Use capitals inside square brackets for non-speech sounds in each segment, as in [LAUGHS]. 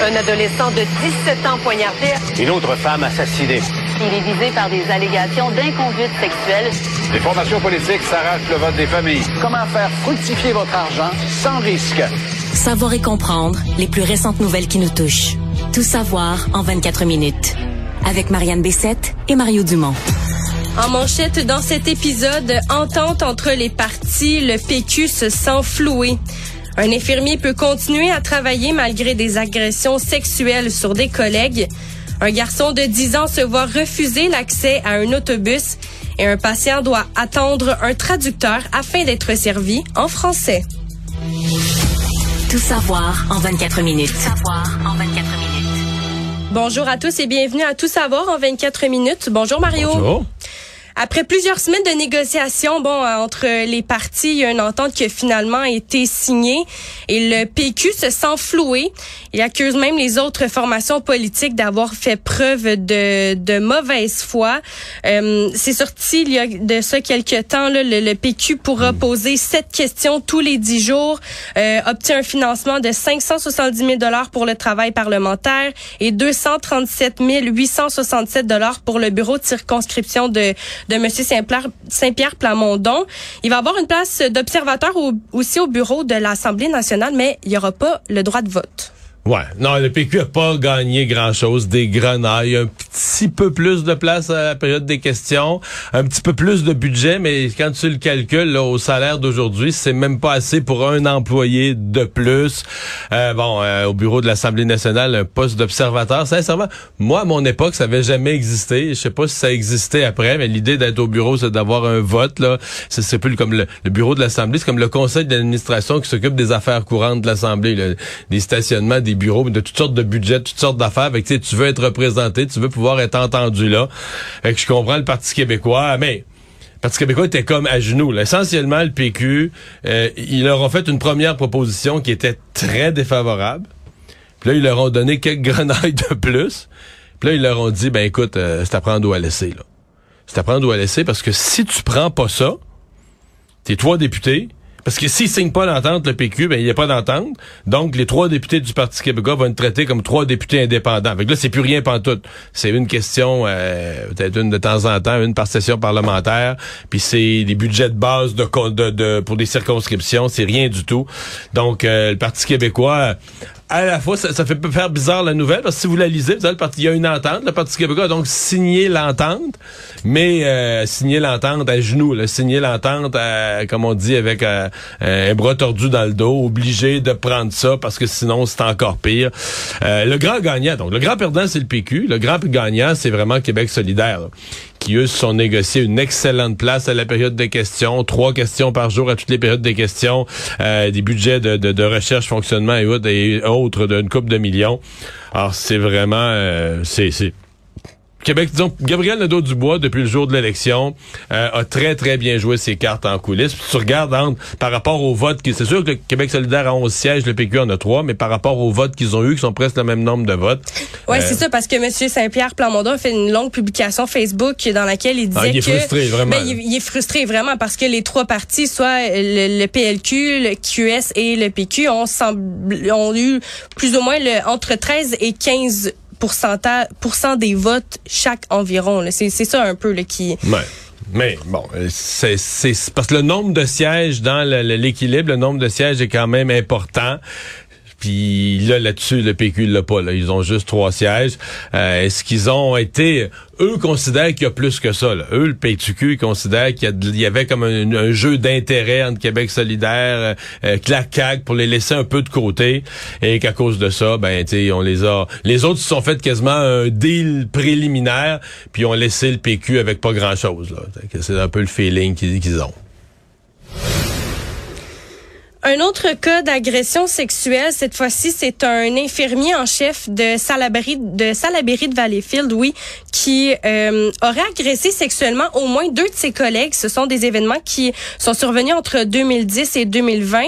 Un adolescent de 17 ans poignardé. Une autre femme assassinée. Il est visé par des allégations d'inconduite sexuelle. Les formations politiques s'arrachent le vote des familles. Comment faire fructifier votre argent sans risque? Savoir et comprendre les plus récentes nouvelles qui nous touchent. Tout savoir en 24 minutes. Avec Marianne Bessette et Mario Dumont. En manchette dans cet épisode, entente entre les partis, le PQ se sent floué. Un infirmier peut continuer à travailler malgré des agressions sexuelles sur des collègues. Un garçon de 10 ans se voit refuser l'accès à un autobus et un patient doit attendre un traducteur afin d'être servi en français. Tout savoir en 24 minutes. Tout savoir en 24 minutes. Bonjour à tous et bienvenue à Tout savoir en 24 minutes. Bonjour Mario. Bonjour. Après plusieurs semaines de négociations, bon, euh, entre les partis, il y a une entente qui a finalement été signée et le PQ se sent floué. Il accuse même les autres formations politiques d'avoir fait preuve de, de mauvaise foi. Euh, C'est sorti il y a de ça quelques temps. Là, le, le PQ pourra poser sept questions tous les dix jours, euh, obtient un financement de 570 000 dollars pour le travail parlementaire et 237 867 dollars pour le bureau de circonscription de de M. Saint-Pierre Plamondon. Il va avoir une place d'observateur au- aussi au bureau de l'Assemblée nationale, mais il n'y aura pas le droit de vote. Ouais. Non, le PQ a pas gagné grand-chose. Des grenailles, un petit peu plus de place à la période des questions, un petit peu plus de budget, mais quand tu le calcules là, au salaire d'aujourd'hui, c'est même pas assez pour un employé de plus. Euh, bon, euh, au bureau de l'Assemblée nationale, un poste d'observateur. Sincèrement, moi, à mon époque, ça avait jamais existé. Je sais pas si ça existait après, mais l'idée d'être au bureau, c'est d'avoir un vote. là. C'est plus comme le, bureau de l'Assemblée, c'est comme le conseil d'administration qui s'occupe des affaires courantes de l'Assemblée, des stationnements, des bureaux, de toutes sortes de budgets, toutes sortes d'affaires. Sais, tu veux être représenté, tu veux pouvoir être entendu là. Fait que je comprends le Parti québécois, mais le Parti québécois était comme à genoux. là. Essentiellement, le PQ, euh, ils leur ont fait une première proposition qui était très défavorable. Puis là, ils leur ont donné quelques [LAUGHS] grenailles de plus. Puis là, ils leur ont dit, ben écoute, euh, c'est à prendre ou à laisser. là. C'est à prendre ou à laisser parce que si tu prends pas ça, tes trois députés, parce que s'ils signent pas l'entente, le PQ, ben il n'y a pas d'entente. Donc, les trois députés du Parti québécois vont être traités comme trois députés indépendants. Fait que là, c'est plus rien pantoute. C'est une question, euh, peut-être une de temps en temps, une par session parlementaire. Puis c'est des budgets de base de, de, de- pour des circonscriptions. C'est rien du tout. Donc, euh, le Parti québécois à la fois, ça, ça fait faire bizarre la nouvelle, parce que si vous la lisez, vous savez, le parti, il y a une entente, le Parti québécois a donc signé l'entente, mais euh, signé l'entente à genoux, là, signé l'entente, comme on dit, avec euh, un bras tordu dans le dos, obligé de prendre ça, parce que sinon, c'est encore pire. Euh, le grand gagnant, donc, le grand perdant, c'est le PQ, le grand gagnant, c'est vraiment Québec solidaire, là, sont négociés une excellente place à la période des questions, trois questions par jour à toutes les périodes des questions, euh, des budgets de, de, de recherche, fonctionnement et autres, et autres d'une coupe de millions. Alors, c'est vraiment... euh, c'est... Québec, disons, Gabriel Nadeau-Dubois, depuis le jour de l'élection, euh, a très, très bien joué ses cartes en coulisses. Puis tu regardes entre- par rapport au vote, qui c'est sûr que le Québec solidaire a 11 sièges, le PQ en a 3, mais par rapport aux votes qu'ils ont eu, qui sont presque le même nombre de votes. Ouais, euh, c'est ça, parce que M. Saint-Pierre Plamondon a fait une longue publication Facebook dans laquelle il disait Ah, il est que... frustré, vraiment, Ben, il, il est frustré, vraiment, parce que les trois partis, soit le, le PLQ, le QS et le PQ, ont, semb- ont eu plus ou moins le, entre 13 et 15 pourcenta- pourcent des votes chaque environ. C'est ça un peu là, qui... Mais bon, euh, c'est parce que le nombre de sièges dans l'équilibre, le nombre de sièges est quand même important. Puis là, là-dessus, le PQ l'a pas. Là. Ils ont juste trois sièges. Euh, Est-ce qu'ils ont été... Eux considèrent qu'il y a plus que ça. Là. Eux, le PQQ, ils considèrent qu'il y, avait comme un, jeu d'intérêt entre Québec solidaire, euh, pour les laisser un peu de côté. Et qu'à cause de ça, ben, tu on les a... Les autres se sont fait quasiment un deal préliminaire, puis ont laissé le PQ avec pas grand-chose. C'est un peu le feeling qu'ils ont. Un autre cas d'agression sexuelle, cette fois-ci, c'est un infirmier en chef de Salaberry de, Salaberry de Valleyfield, oui, qui euh, aurait agressé sexuellement au moins deux de ses collègues. Ce sont des événements qui sont survenus entre 2010 et 2020.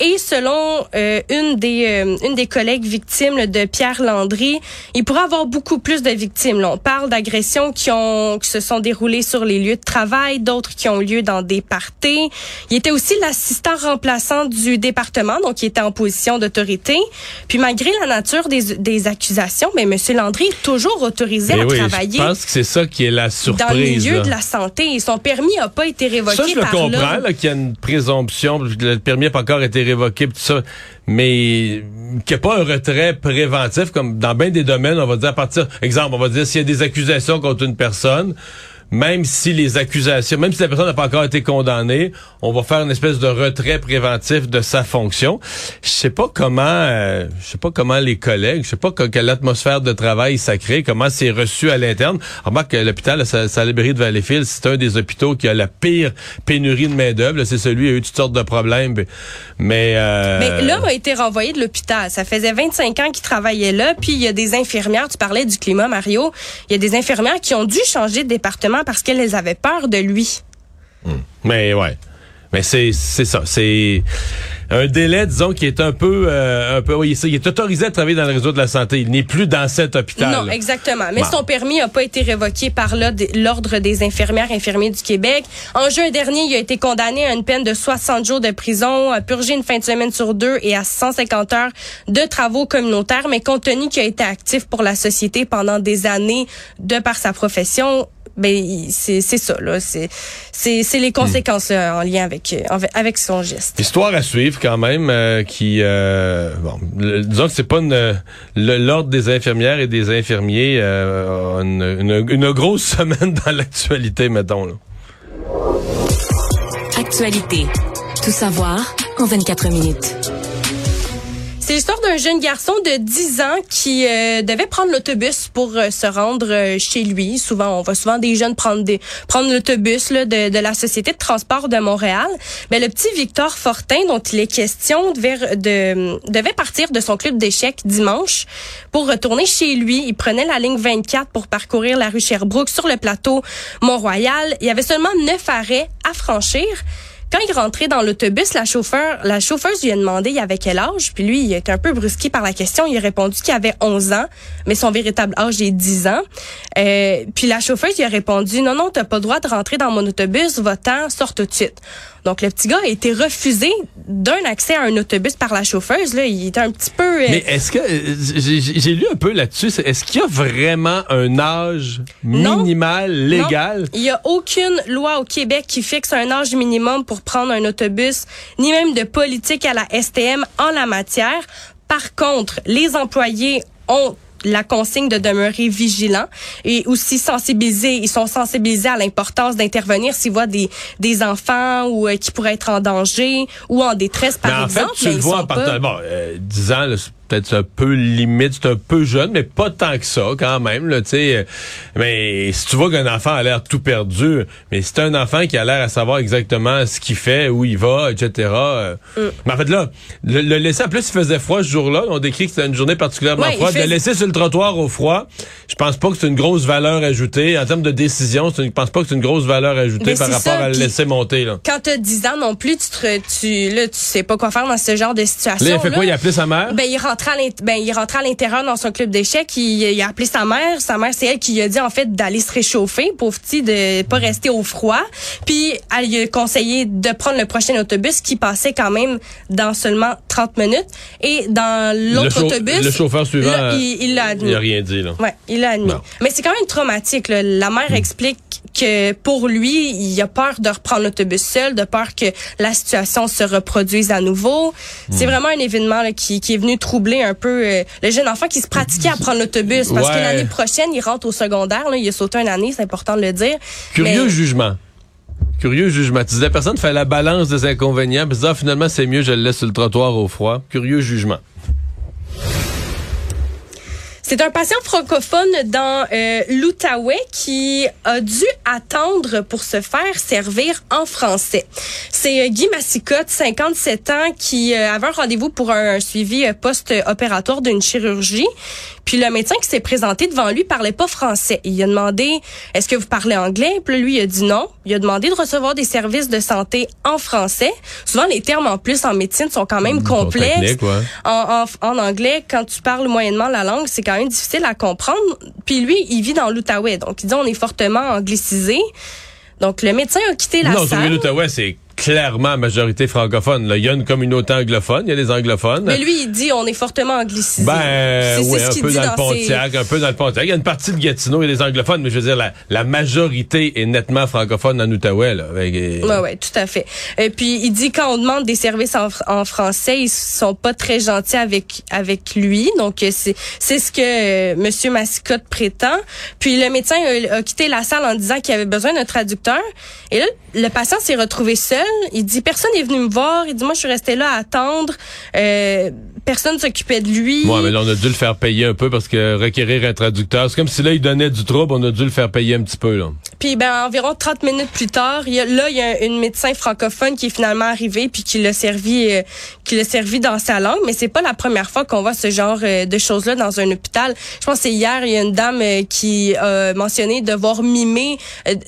Et selon euh, une des euh, une des collègues victimes de Pierre Landry, il pourrait avoir beaucoup plus de victimes. On parle d'agressions qui ont qui se sont déroulées sur les lieux de travail, d'autres qui ont lieu dans des parties. Il était aussi l'assistant remplaçant du département, donc il était en position d'autorité. Puis malgré la nature des, des accusations, mais M. Landry est toujours autorisé Mais à oui, travailler je pense que c'est ça qui est la surprise. dans le milieu là. de la santé. Et son permis n'a pas été révoqué Ça, je le par comprends, l'ordre. là, qu'il y a une présomption, le permis n'a pas encore été révoqué, tout ça, mais qu'il n'y a pas un retrait préventif, comme dans bien des domaines, on va dire à partir, exemple, on va dire s'il y a des accusations contre une personne, même si les accusations, même si la personne n'a pas encore été condamnée, on va faire une espèce de retrait préventif de sa fonction. Je sais pas comment, euh, je sais pas comment les collègues, je sais pas que- quelle atmosphère de travail ça crée, comment c'est reçu à l'interne. Remarque que l'hôpital, la Sa- Salaberry de Valleyfield, c'est un des hôpitaux qui a la pire pénurie de main d'œuvre. C'est celui qui a eu toutes sortes de problèmes, mais euh, Mais l'homme a été renvoyé de l'hôpital. Ça faisait 25 ans qu'il travaillait là. Puis il y a des infirmières, tu parlais du climat, Mario. Il y a des infirmières qui ont dû changer de département parce qu'elles avaient peur de lui. Mais ouais. Mais c'est c'est ça, c'est un délai disons qui est un peu euh, un peu oui, il est autorisé à travailler dans le réseau de la santé, il n'est plus dans cet hôpital. Non, exactement. Mais Bon. son permis n'a pas été révoqué par l'Ordre des infirmières et infirmiers du Québec. En juin dernier, il a été condamné à une peine de 60 jours de prison, à purger une fin de semaine sur deux et à 150 heures de travaux communautaires. Mais compte tenu qu'il a été actif pour la société pendant des années de par sa profession, ben c'est c'est ça là, c'est c'est c'est les conséquences là, en lien avec avec- son geste. Histoire à suivre quand même, euh, qui euh, bon, le- disons que c'est pas une- l'ordre des infirmières et des infirmiers euh, a une, une, une grosse [LAUGHS] semaine dans l'actualité, mettons. Là. Actualité. Tout savoir en 24 minutes. C'est l'histoire d'un jeune garçon de 10 ans qui euh, devait prendre l'autobus pour euh, se rendre euh, chez lui. Souvent, on voit souvent des jeunes prendre des prendre l'autobus de, de la Société de transport de Montréal. Mais le petit Victor Fortin, dont il est question, devait, de, devait partir de son club d'échecs dimanche pour retourner chez lui. Il prenait la ligne 24 pour parcourir la rue Sherbrooke sur le plateau Mont-Royal. Il y avait seulement neuf arrêts à franchir. Quand il rentrait dans l'autobus, la chauffeur, la chauffeuse lui a demandé il avait quel âge, puis lui, il été un peu brusqué par la question. Il a répondu qu'il avait 11 ans, mais son véritable âge est 10 ans. Euh, puis la chauffeuse lui a répondu non non, t'as pas le droit de rentrer dans mon autobus, va-t'en, sors tout de suite. Donc le petit gars a été refusé d'un accès à un autobus par la chauffeuse. Là, il était un petit peu. euh, Mais est-ce que euh, j'ai lu un peu là-dessus, est-ce qu'il y a vraiment un âge Non. minimal légal? Non, il n'y a aucune loi au Québec qui fixe un âge minimum pour prendre un autobus, ni même de politique à la STM en la matière. Par contre, les employés ont la consigne de demeurer vigilants et aussi sensibilisés. Ils sont sensibilisés à l'importance d'intervenir s'ils voient des, des enfants ou euh, qui pourraient être en danger ou en détresse, par mais en exemple. fait, tu mais le vois sont en pas- partant. Bon, euh, 10 ans, là, c'est peut-être un peu limite, c'est un peu jeune, mais pas tant que ça quand même. Là, mais si tu vois qu'un enfant a l'air tout perdu, mais c'est un enfant qui a l'air à savoir exactement ce qu'il fait, où il va, etc. euh, Mm. Mais en fait, là, le, le laisser, en plus, il faisait froid ce jour-là. On décrit que c'était une journée particulièrement Ouais, froide. fait- De laisser sur le trottoir au froid, je pense pas que c'est une grosse valeur ajoutée. En termes de décision, je pense pas que c'est une grosse valeur ajoutée Mais par rapport ça, à le laisser monter. Là. Quand tu as 10 ans non plus, tu, te, tu, là, tu sais pas quoi faire dans ce genre de situation. Là, il a fait quoi? Il a appelé sa mère? Ben, il à ben, il rentrait à l'intérieur dans son club d'échecs. Il, il a appelé sa mère. Sa mère, c'est elle qui lui a dit, en fait, d'aller se réchauffer, pauvre petit, de pas rester au froid. Puis, elle lui a conseillé de prendre le prochain autobus qui passait quand même dans seulement 30 minutes. Et dans l'autre autobus. le chauffeur suivant, là, il il l'a admis. Il a rien dit, là. Ouais, il l'a admis. Mais c'est quand même traumatique. là. La mère explique que pour lui, il a peur de reprendre l'autobus seul, de peur que la situation se reproduise à nouveau. C'est vraiment un événement là, qui, qui est venu troubler un peu euh, le jeune enfant qui se pratiquait à prendre l'autobus parce Ouais. que l'année prochaine, il rentre au secondaire. Là, il a sauté une année, c'est important de le dire. Curieux Mais- jugement. Curieux jugement. Tu dis, la personne fait la balance des inconvénients, puis ah, finalement, c'est mieux, je le laisse sur le trottoir au froid. Curieux jugement. C'est un patient francophone dans euh, l'Outaouais qui a dû attendre pour se faire servir en français. C'est euh, Guy Massicotte, 57 ans, qui euh, avait un rendez-vous pour un, suivi post-opératoire d'une chirurgie. Puis le médecin qui s'est présenté devant lui parlait pas français. Il a demandé est-ce que vous parlez anglais? Puis lui il a dit non. Il a demandé de recevoir des services de santé en français. Souvent les termes en plus en médecine sont quand même sont complexes. En, en, en anglais, quand tu parles moyennement la langue, c'est quand même difficile à comprendre. Puis lui, il vit dans l'Outaouais, donc il dit on est fortement anglicisé. Donc le médecin a quitté la non, salle. l'Outaouais, c'est clairement majorité francophone. Là. Il y a une communauté anglophone, il y a des anglophones. Mais lui, il dit on est fortement anglicisé. Ben, oui, un peu dans le ses- Pontiac, un peu dans le Pontiac. Il y a une partie de Gatineau, il y a des anglophones, mais je veux dire, la, la majorité est nettement francophone en Outaouais. Là, avec, euh, Ouais, ouais, tout à fait. Et puis il dit quand on demande des services en, fr- en français, ils sont pas très gentils avec avec lui. Donc euh, c'est ce que euh, Monsieur Massicotte prétend. Puis le médecin a, a quitté la salle en disant qu'il avait besoin d'un traducteur. Et là, le patient s'est retrouvé seul. Il dit personne n'est venu me voir. Il dit moi je suis resté là à attendre. Euh, personne s'occupait de lui. Ouais, mais là, on a dû le faire payer un peu parce que requérir un traducteur, c'est comme si là, il donnait du trouble, on a dû le faire payer un petit peu, là. Puis ben environ 30 minutes plus tard, il y a, là il y a une médecin francophone qui est finalement arrivée puis qui l'a servi euh, qui l'a servi dans sa langue, mais c'est pas la première fois qu'on voit ce genre euh, de choses là dans un hôpital. Je pense que c'est hier il y a une dame euh, qui a mentionné devoir mimer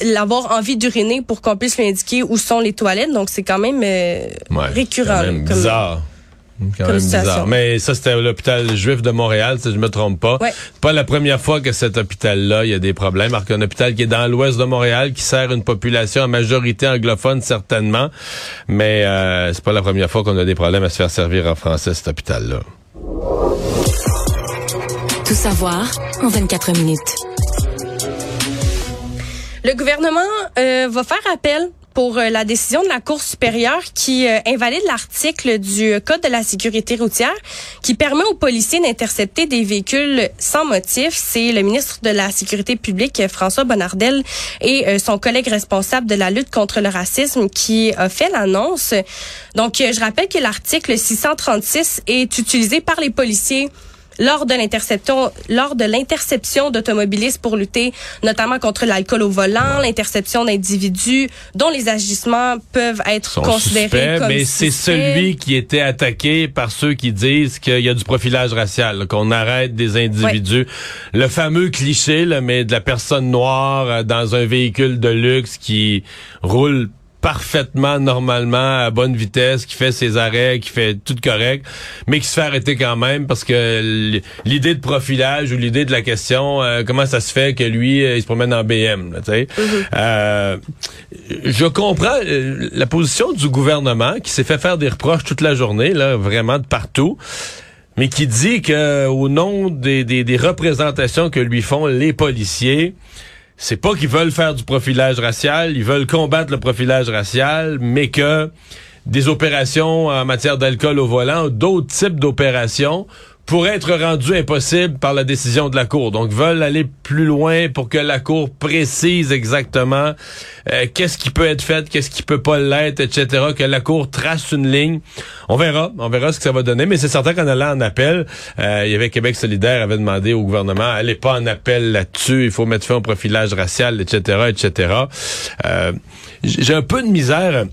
l'avoir envie d'uriner pour qu'on puisse lui indiquer où sont les toilettes. Donc c'est quand même euh, Ouais, récurrent. Quand même là, comme- bizarre. Quand comme même situation. bizarre. Mais ça, c'était à l'hôpital juif de Montréal, si je me trompe pas. Ouais. C'est pas la première fois que cet hôpital-là, il y a des problèmes. Alors qu'un hôpital qui est dans l'ouest de Montréal, qui sert une population à majorité anglophone, certainement. Mais euh, c'est pas la première fois qu'on a des problèmes à se faire servir en français, cet hôpital-là. Tout savoir en 24 minutes. Le gouvernement euh, va faire appel pour euh, la décision de la Cour supérieure qui euh, invalide l'article du Code de la sécurité routière qui permet aux policiers d'intercepter des véhicules sans motif. C'est le ministre de la Sécurité publique, François Bonnardel, et euh, son collègue responsable de la lutte contre le racisme qui a fait l'annonce. Donc, je rappelle que l'article 636 est utilisé par les policiers lors de l'interception lors de l'interception d'automobilistes pour lutter notamment contre l'alcool au volant, l'interception d'individus dont les agissements peuvent être considérés suspects, comme mais c'est celui qui était attaqué par ceux qui disent qu'il y a du profilage racial, qu'on arrête des individus. Le fameux cliché, là, mais de la personne noire euh, dans un véhicule de luxe qui roule parfaitement normalement à bonne vitesse, qui fait ses arrêts, qui fait tout correct, mais qui se fait arrêter quand même parce que l'idée de profilage ou l'idée de la question, euh, comment ça se fait que lui, euh, il se promène en BM, tu sais. Euh, je comprends euh, la position du gouvernement qui s'est fait faire des reproches toute la journée, là, vraiment de partout, mais qui dit que au nom des, des, des représentations que lui font les policiers, c'est pas qu'ils veulent faire du profilage racial, ils veulent combattre le profilage racial, mais que des opérations en matière d'alcool au volant, d'autres types d'opérations pourraient être rendues impossibles par la décision de la Cour. Donc, veulent aller plus loin pour que la Cour précise exactement euh, qu'est-ce qui peut être fait, qu'est-ce qui peut pas l'être, etc., que la Cour trace une ligne. On verra, on verra ce que ça va donner, mais c'est certain qu'en allant en appel, euh, il y avait Québec solidaire avait demandé au gouvernement, allez pas en appel là-dessus, il faut mettre fin au profilage racial, etc., etc. Euh, J'ai un peu de misère.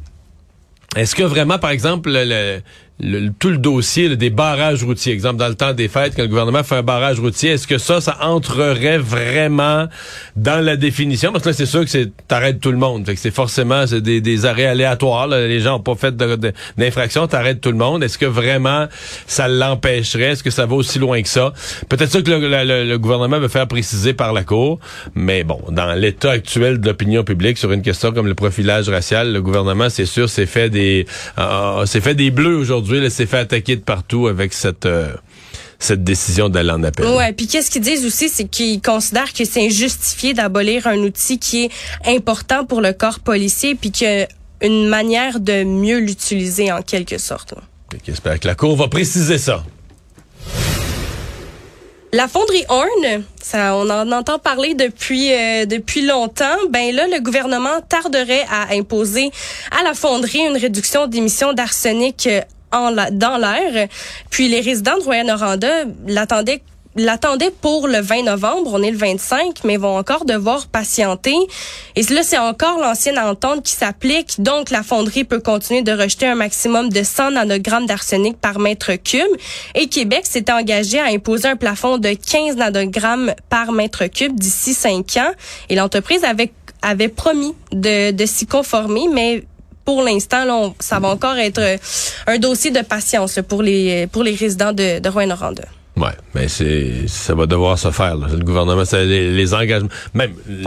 Est-ce que vraiment, par exemple, le, le- tout le dossier là, des barrages routiers, exemple dans le temps des fêtes, quand le gouvernement fait un barrage routier, est-ce que ça, ça entrerait vraiment dans la définition? Parce que là, c'est sûr que c'est t'arrêtes tout le monde. Fait que c'est forcément des, des arrêts aléatoires. là. Les gens ont pas fait d'infraction, t'arrêtes tout le monde. Est-ce que vraiment ça l'empêcherait? Est-ce que ça va aussi loin que ça? Peut-être ça que le, le- le gouvernement veut faire préciser par la Cour. Mais bon, dans l'état actuel de l'opinion publique sur une question comme le profilage racial, le gouvernement, c'est sûr, s'est fait des euh, s'est fait des bleus aujourd'hui, là, s'est fait attaquer de partout avec cette euh, cette décision d'aller en appel. Ouais, puis qu'est-ce qu'ils disent aussi, c'est qu'ils considèrent que c'est injustifié d'abolir un outil qui est important pour le corps policier, puis a une manière de mieux l'utiliser en quelque sorte. qu'Espère que la Cour va préciser ça. La fonderie Horn, ça, on en entend parler depuis euh, depuis longtemps. Ben là, le gouvernement tarderait à imposer à la fonderie une réduction d'émissions d'arsenic euh, en la- dans l'air. Puis les résidents de Rouen-Noranda l'attendaient l'attendaient pour le 20 novembre, on est le 25, mais vont encore devoir patienter. Et là, c'est encore l'ancienne entente qui s'applique. Donc, la fonderie peut continuer de rejeter un maximum de 100 nanogrammes d'arsenic par mètre cube. Et Québec s'est engagé à imposer un plafond de 15 nanogrammes par mètre cube d'ici 5 ans. Et l'entreprise avait, avait promis de, de s'y conformer, mais pour l'instant, là, ça va encore être euh, un dossier de patience là, pour les pour les résidents de, de Rouen-Noranda. Ouais, mais c'est ça va devoir se faire. là. Le gouvernement, les, les engagements, même euh,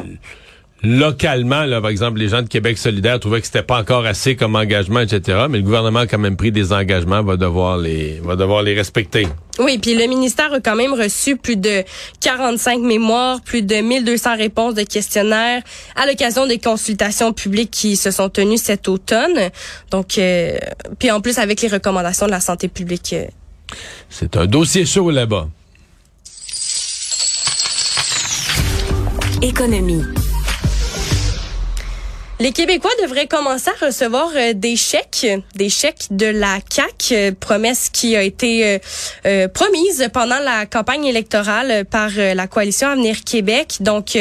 localement, là, par exemple, les gens de Québec solidaire trouvaient que c'était pas encore assez comme engagement, etc. Mais le gouvernement a quand même pris des engagements, va devoir les, va devoir les respecter. Oui, puis le ministère a quand même reçu plus de 45 mémoires, plus de 1200 réponses de questionnaires à l'occasion des consultations publiques qui se sont tenues cet automne. Donc, euh, puis en plus avec les recommandations de la santé publique. euh, C'est un dossier chaud là-bas. Économie. Les Québécois devraient commencer à recevoir euh, des chèques, des chèques de la CAC, euh, promesse qui a été euh, euh, promise pendant la campagne électorale par la coalition Avenir Québec. Donc,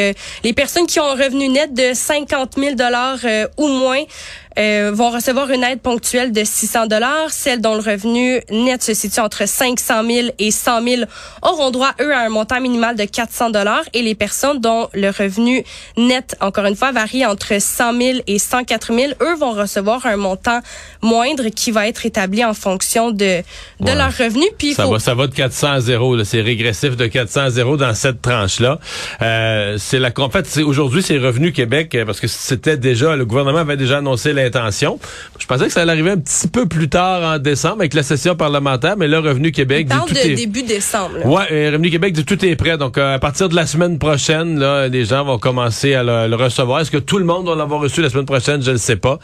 les personnes qui ont un revenu net de 50 000 dollars ou moins euh, vont recevoir une aide ponctuelle de 600 dollars. Celles dont le revenu net se situe entre 500 000 et 100 000 auront droit, eux, à un montant minimal de 400 dollars. Et les personnes dont le revenu net, encore une fois, varie entre 100 000 et 104 000, eux vont recevoir un montant moindre qui va être établi en fonction de, de Ouais. leur revenu. Puis, Ça faut... va, ça va de 400 à 0. là. C'est régressif de 400 à 0 dans cette tranche-là. Euh, c'est la, en fait, aujourd'hui, c'est Revenu Québec euh, parce que c'était déjà, le gouvernement avait déjà annoncé l'intention. Je pensais que ça allait arriver un petit peu plus tard en décembre avec la session parlementaire, mais là, Revenu Québec dit parle tout de est. début décembre. là. Ouais, euh, Revenu Québec dit tout est prêt. Donc, euh, à partir de la semaine prochaine, là, les gens vont commencer à le, le recevoir. Est-ce que tout le monde va l'avoir reçu la semaine prochaine? Je ne sais pas.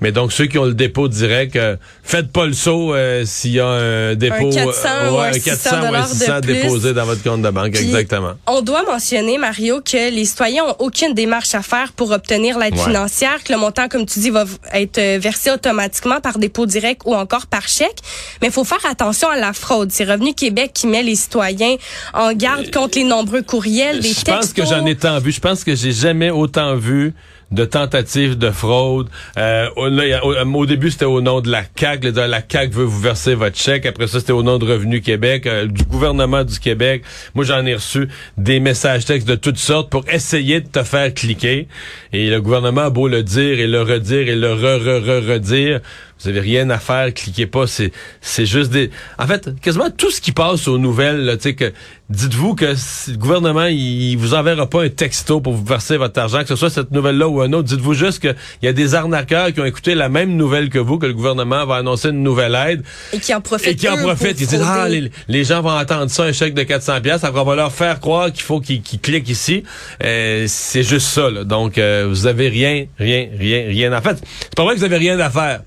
Mais donc, ceux qui ont le dépôt direct, euh, faites pas le saut euh, s'il y a un dépôt. 400 euh, ou ouais, un 400 600 ou un 600 de plus. déposé dans votre compte de banque. Puis, Exactement. On doit mentionner, Mario, que les citoyens ont aucune démarche à faire pour obtenir l'aide Ouais. financière, que le montant, comme tu dis, va être euh, versé automatiquement par dépôt direct ou encore par chèque. Mais il faut faire attention à la fraude. C'est Revenu Québec qui met les citoyens en garde contre les nombreux courriels, des Je pense que textos. j'en ai tant vu. Je pense que j'ai jamais autant vu de tentatives de fraude. Euh, au, a- au, début, c'était au nom de la CAQ. Là, La CAQ veut vous verser votre chèque. Après ça, c'était au nom de Revenu Québec, euh, du gouvernement du Québec. Moi, j'en ai reçu des messages textes de toutes sortes pour essayer de te faire cliquer. Et le gouvernement a beau le dire et le redire et le re-re-re-redire. Vous avez rien à faire, cliquez pas. C'est c'est juste des. En fait, quasiment tout ce qui passe aux nouvelles, tu sais que dites-vous que si le gouvernement il, vous enverra pas un texto pour vous verser votre argent, que ce soit cette nouvelle-là ou un autre. Dites-vous juste que il y a des arnaqueurs qui ont écouté la même nouvelle que vous, que le gouvernement va annoncer une nouvelle aide Et qui en profitent. et qui en profitent. Ils disent ah les, les gens vont entendre ça un chèque de 400 pièces, après on va leur faire croire qu'il faut qu'ils qu'ils cliquent ici. Euh, c'est juste ça. Là. Donc euh, vous avez rien, rien, rien, rien à faire. C'est pas vrai que vous avez rien à faire.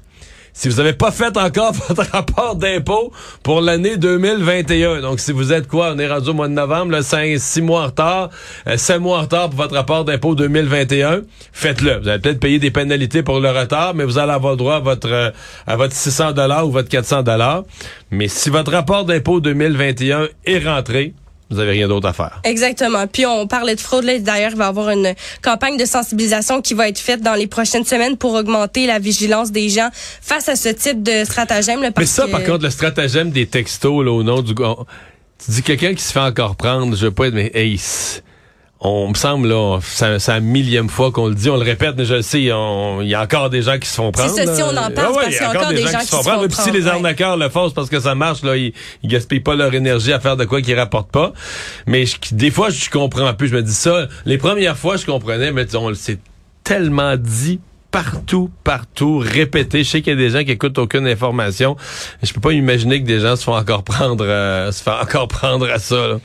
Si vous n'avez pas fait encore [LAUGHS] votre rapport d'impôt pour l'année 2021, donc si vous êtes quoi, on est rendu au mois de novembre, là, 5, 6 mois en retard, euh, 5 mois en retard pour votre rapport d'impôt 2021, faites-le. Vous allez peut-être payer des pénalités pour le retard, mais vous allez avoir droit à votre, euh, à votre 600 dollars ou votre 400 dollars. Mais si votre rapport d'impôt 2021 est rentré, vous n'avez rien d'autre à faire. Exactement. Puis on parlait de fraude. Là. D'ailleurs, il va y avoir une campagne de sensibilisation qui va être faite dans les prochaines semaines pour augmenter la vigilance des gens face à ce type de stratagème. Là, Mais ça, que- par contre, le stratagème des textos là, au nom du gars. Tu dis quelqu'un qui se fait encore prendre, je veux pas être, mais hey, c'est- on me semble, là, c'est c'est la millième fois qu'on le dit, on le répète, mais je le sais, on- il y a encore des gens qui se font prendre. ça, si là. on en parle, Ouais, c'est ouais, parce qu'il y a encore des gens qui se font prendre. Puis si les ouais. arnaqueurs le font, c'est parce que ça marche, là, ils, ils gaspillent pas leur énergie à faire de quoi qu'ils rapportent pas. Mais je- des fois, je comprends plus. Je me dis ça. Les premières fois, je comprenais, mais on le sait tellement dit partout, partout, répété. Je sais qu'il y a des gens qui écoutent aucune information. Je peux pas imaginer que des gens se font encore prendre, euh, se font encore [LAUGHS] prendre à ça. là.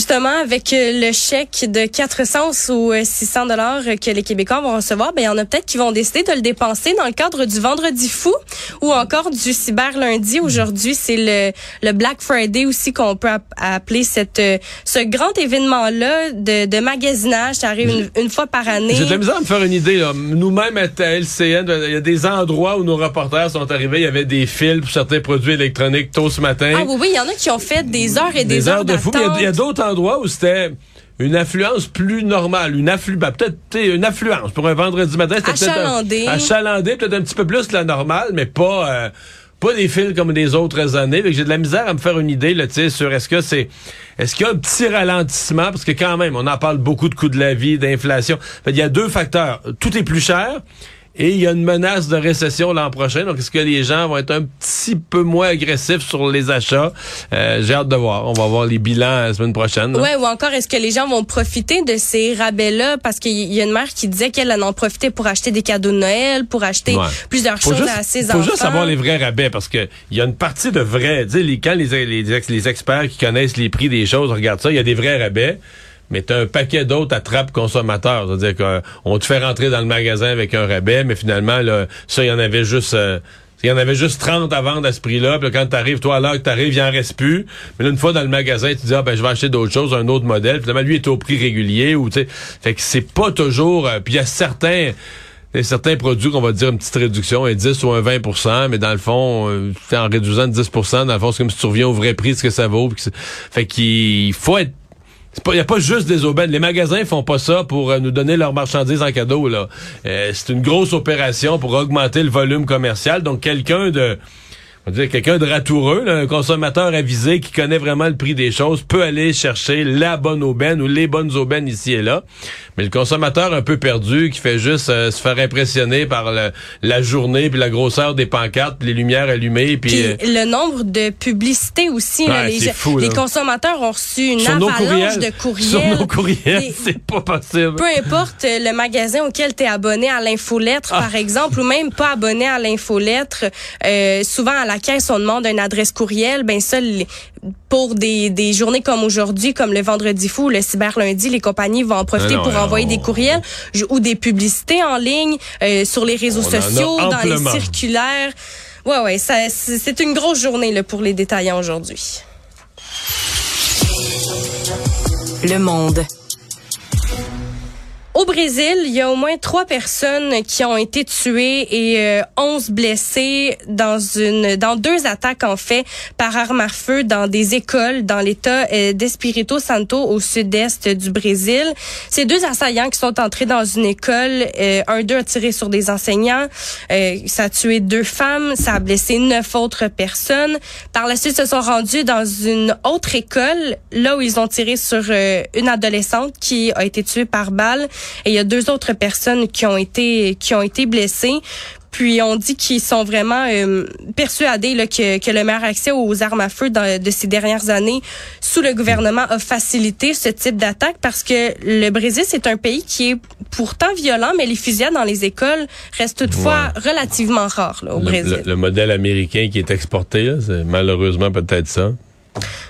Justement, avec euh, le chèque de 400 ou euh, 600 dollars que les Québécois vont recevoir, ben il y en a peut-être qui vont décider de le dépenser dans le cadre du Vendredi fou ou encore du Cyber lundi. Aujourd'hui, c'est le, le Black Friday aussi qu'on peut app- appeler cette euh, ce grand événement-là de, de magasinage. Ça arrive une, une fois par année. J'ai de la misère à me faire une idée. là. Nous-mêmes, à LCN, il y a des endroits où nos reporters sont arrivés. Il y avait des fils pour certains produits électroniques tôt ce matin. Ah oui, oui, il y en a qui ont fait des heures et des, des heures de fou. Il y a- d'attente. Il y a, d'autres endroits où c'était une affluence plus normale, une afflu ben, peut-être une affluence pour un vendredi matin, c'était peut-être Achalandé. peut-être un petit peu plus que la normale, mais pas euh, pas des fils comme des autres années. J'ai de la misère à me faire une idée là, sur est-ce que c'est est-ce qu'il y a un petit ralentissement? Parce que quand même on en parle beaucoup de coûts de la vie, d'inflation. Il y a deux facteurs, tout est plus cher Et il y a une menace de récession l'an prochain. Donc, est-ce que les gens vont être un petit peu moins agressifs sur les achats? Euh, j'ai hâte de voir. On va voir les bilans la semaine prochaine. Ouais, ou encore, est-ce que les gens vont profiter de ces rabais-là? Parce qu'il y a une mère qui disait qu'elle en profitait pour acheter des cadeaux de Noël, pour acheter plusieurs choses à ses enfants. Faut juste savoir les vrais rabais parce que il y a une partie de vrais. Tu sais, les, quand les, les, les experts qui connaissent les prix des choses regardent ça, il y a des vrais rabais mais t'as un paquet d'autres attrapes consommateurs. C'est-à-dire qu'on te fait rentrer dans le magasin avec un rabais, mais finalement, là, ça, il y en avait juste... Euh, il y en avait juste 30 à vendre à ce prix-là. Puis quand t'arrives, toi, à l'heure que t'arrives, il en reste plus. Mais là, une fois dans le magasin, tu dis, ah, ben, je vais acheter d'autres choses, un autre modèle. Finalement, lui est au prix régulier ou, tu sais. Fait que c'est pas toujours, euh, puis il y a certains, certains produits qu'on va dire une petite réduction, un 10 ou un 20% mais dans le fond, euh, en réduisant de 10 dans le fond, c'est comme si tu reviens au vrai prix ce que ça vaut. Fait qu'il faut être il n'y a pas juste des aubaines. Les magasins font pas ça pour euh, nous donner leurs marchandises en cadeau. là. Euh, c'est une grosse opération pour augmenter le volume commercial. Donc, quelqu'un de on dire quelqu'un de ratoureux, un consommateur avisé qui connaît vraiment le prix des choses, peut aller chercher la bonne aubaine ou les bonnes aubaines ici et là. Mais le consommateur un peu perdu, qui fait juste euh, se faire impressionner par la journée, puis la grosseur des pancartes, puis les lumières allumées, puis, euh, le nombre de publicités aussi. les, consommateurs ont reçu une avalanche de courriels. Sur nos courriels, [LAUGHS] c'est pas possible. Peu importe euh, le magasin auquel tu es abonné à l'infolettre, ah. par exemple, ou même pas abonné à l'infolettre, souvent à la caisse, on demande une adresse courriel. Ben ça, pour des, des journées comme aujourd'hui, comme le vendredi fou, le cyber lundi, les compagnies vont en profiter pour envoyer des courriels ou des publicités en ligne euh, sur les réseaux sociaux, dans les circulaires. Ouais, ouais, c'est une grosse journée là, pour les détaillants aujourd'hui. Le monde. Au Brésil, il y a au moins trois personnes qui ont été tuées et euh, onze blessées dans une dans deux attaques en fait par arme à feu dans des écoles dans l'État euh, d'Espirito Santo au sud-est du Brésil. Ces deux assaillants qui sont entrés dans une école, euh, un d'eux a tiré sur des enseignants, euh, ça a tué deux femmes, ça a blessé neuf autres personnes. Par la suite, se sont rendus dans une autre école, là où ils ont tiré sur une adolescente qui a été tuée par balle. Et il y a deux autres personnes qui ont été qui ont été blessées. Puis on dit qu'ils sont vraiment euh, persuadés là, que, que, le meilleur accès aux armes à feu de ces dernières années sous le gouvernement a facilité ce type d'attaque parce que le Brésil, c'est un pays qui est pourtant violent, mais les fusillades dans les écoles restent toutefois relativement rares là, au Brésil. Le, modèle américain qui est exporté, c'est malheureusement peut-être ça.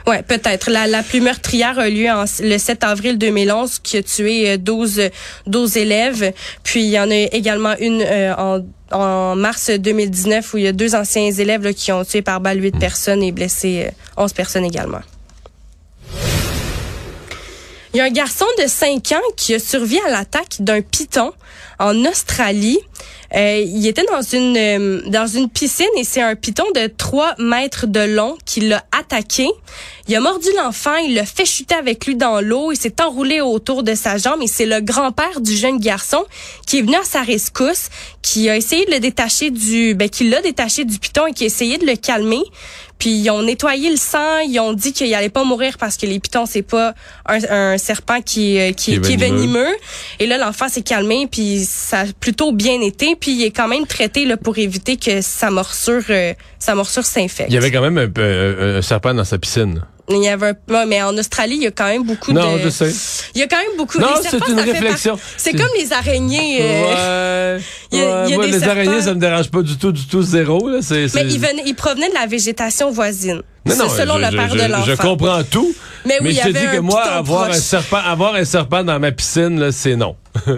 Ouais, peut-être. La, la plus meurtrière a lieu le 7 avril 2011 qui a tué 12, euh, 12 élèves. Puis il y en a également une euh, en, en mars 2019 où il y a deux anciens élèves là, qui ont tué par balle 8 personnes et blessé 11 euh, personnes également. Il y a un garçon de 5 ans qui a survécu à l'attaque d'un python en Australie. Euh, il était dans une euh, dans une piscine et c'est un python de 3 mètres de long qui l'a attaqué. Il a mordu l'enfant, il l'a fait chuter avec lui dans l'eau, il s'est enroulé autour de sa jambe et c'est le grand-père du jeune garçon qui est venu à sa rescousse, qui a essayé de le détacher du ben qui l'a détaché du python et qui a essayé de le calmer. Puis ils ont nettoyé le sang, ils ont dit qu'il allait pas mourir parce que les pitons c'est pas un, serpent qui euh, qui, qui, est venimeux. Et là l'enfant s'est calmé puis ça a plutôt bien été puis il est quand même traité là pour éviter que sa morsure euh, sa morsure s'infecte. Il y avait quand même un, un serpent dans sa piscine. Il y avait un, mais en Australie, il y a quand même beaucoup de. Non, je sais. Il y a quand même beaucoup. Non, c'est une réflexion. C'est comme les araignées. Euh... Ouais. [LAUGHS] Il y a, il y a Moi, les araignées, ça me dérange pas du tout, du tout zéro là. Mais ils venaient, ils provenaient de la végétation voisine. Non, non, selon je, le père je, de l'enfant. Je comprends tout. Mais, oui, mais je te dis que moi, avoir un serpent, avoir un serpent dans ma piscine, c'est non. [LAUGHS] Au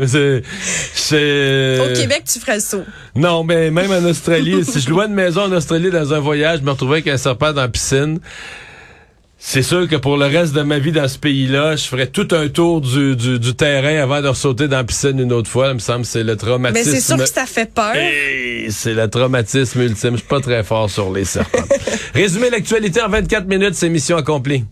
Québec, tu ferais le saut. Non, mais même en Australie, si je louais une maison en Australie dans un voyage, je me retrouvais avec un serpent dans la piscine. C'est sûr que pour le reste de ma vie dans ce pays-là, je ferais tout un tour du, du, du terrain avant de sauter dans la piscine une autre fois. Il me semble que c'est le traumatisme. Mais c'est sûr que ça fait peur. c'est le traumatisme ultime. Je suis pas très fort sur les serpents. [LAUGHS] Résumer l'actualité en 24 minutes, c'est mission accomplie.